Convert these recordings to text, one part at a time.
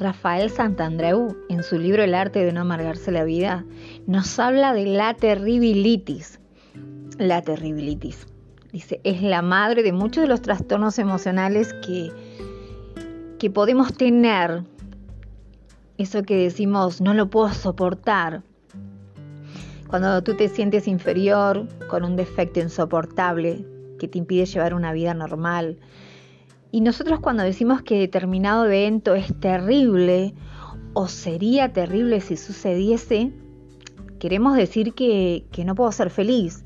Rafael Santandreu, en su libro El arte de no amargarse la vida, nos habla de la terribilitis. La terribilitis. Dice, es la madre de muchos de los trastornos emocionales que, que podemos tener. Eso que decimos, no lo puedo soportar. Cuando tú te sientes inferior, con un defecto insoportable que te impide llevar una vida normal, y nosotros cuando decimos que determinado evento es terrible o sería terrible si sucediese, queremos decir que, no puedo ser feliz,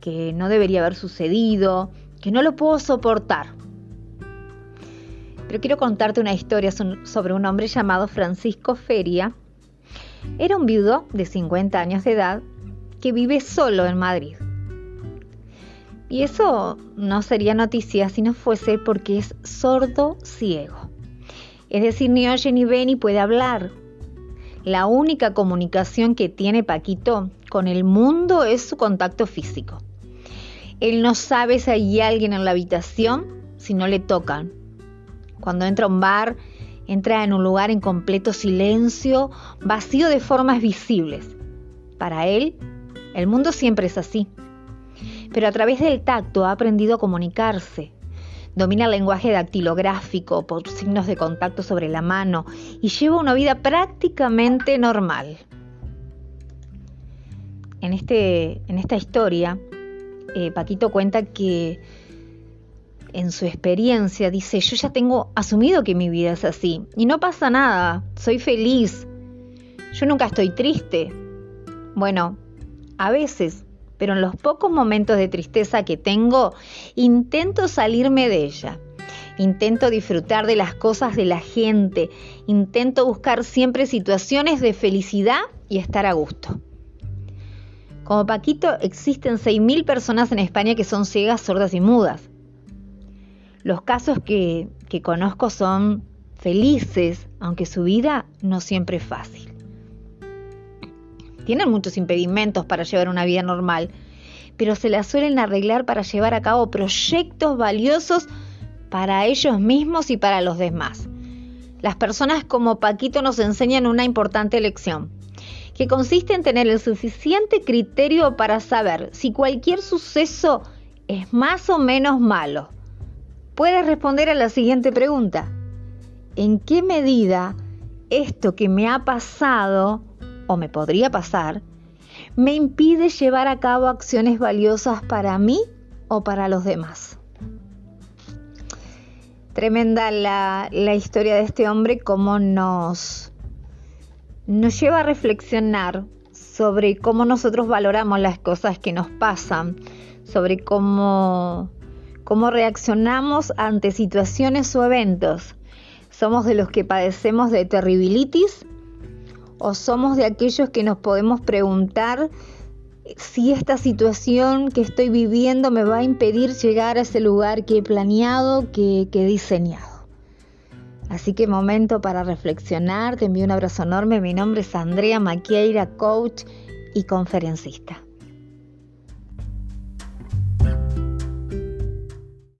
que no debería haber sucedido, que no lo puedo soportar. Pero quiero contarte una historia sobre un hombre llamado Francisco Feria. Era un viudo de 50 años de edad que vive solo en Madrid. Y eso no sería noticia si no fuese porque es sordo ciego. Es decir, ni oye ni ve ni puede hablar. La única comunicación que tiene Paquito con el mundo es su contacto físico. Él no sabe si hay alguien en la habitación si no le tocan. Cuando entra a un bar, entra en un lugar en completo silencio, vacío de formas visibles. Para él, el mundo siempre es así pero a través del tacto ha aprendido a comunicarse. Domina el lenguaje dactilográfico por signos de contacto sobre la mano y lleva una vida prácticamente normal. En, este, en esta historia, eh, Paquito cuenta que en su experiencia dice, yo ya tengo asumido que mi vida es así y no pasa nada, soy feliz, yo nunca estoy triste. Bueno, a veces pero en los pocos momentos de tristeza que tengo, intento salirme de ella. Intento disfrutar de las cosas de la gente, intento buscar siempre situaciones de felicidad y estar a gusto. Como Paquito, existen 6.000 personas en España que son ciegas, sordas y mudas. Los casos que, que conozco son felices, aunque su vida no siempre es fácil tienen muchos impedimentos para llevar una vida normal, pero se la suelen arreglar para llevar a cabo proyectos valiosos para ellos mismos y para los demás. Las personas como Paquito nos enseñan una importante lección, que consiste en tener el suficiente criterio para saber si cualquier suceso es más o menos malo. Puedes responder a la siguiente pregunta. ¿En qué medida esto que me ha pasado o me podría pasar, me impide llevar a cabo acciones valiosas para mí o para los demás. Tremenda la, historia de este hombre, cómo nos, nos lleva a reflexionar sobre cómo nosotros valoramos las cosas que nos pasan, sobre cómo, cómo reaccionamos ante situaciones o eventos. Somos de los que padecemos de terribilitis o somos de aquellos que nos podemos preguntar si esta situación que estoy viviendo me va a impedir llegar a ese lugar que he planeado, que, he diseñado. Así que momento para reflexionar, te envío un abrazo enorme, mi nombre es Andrea Maquieira, coach y conferencista.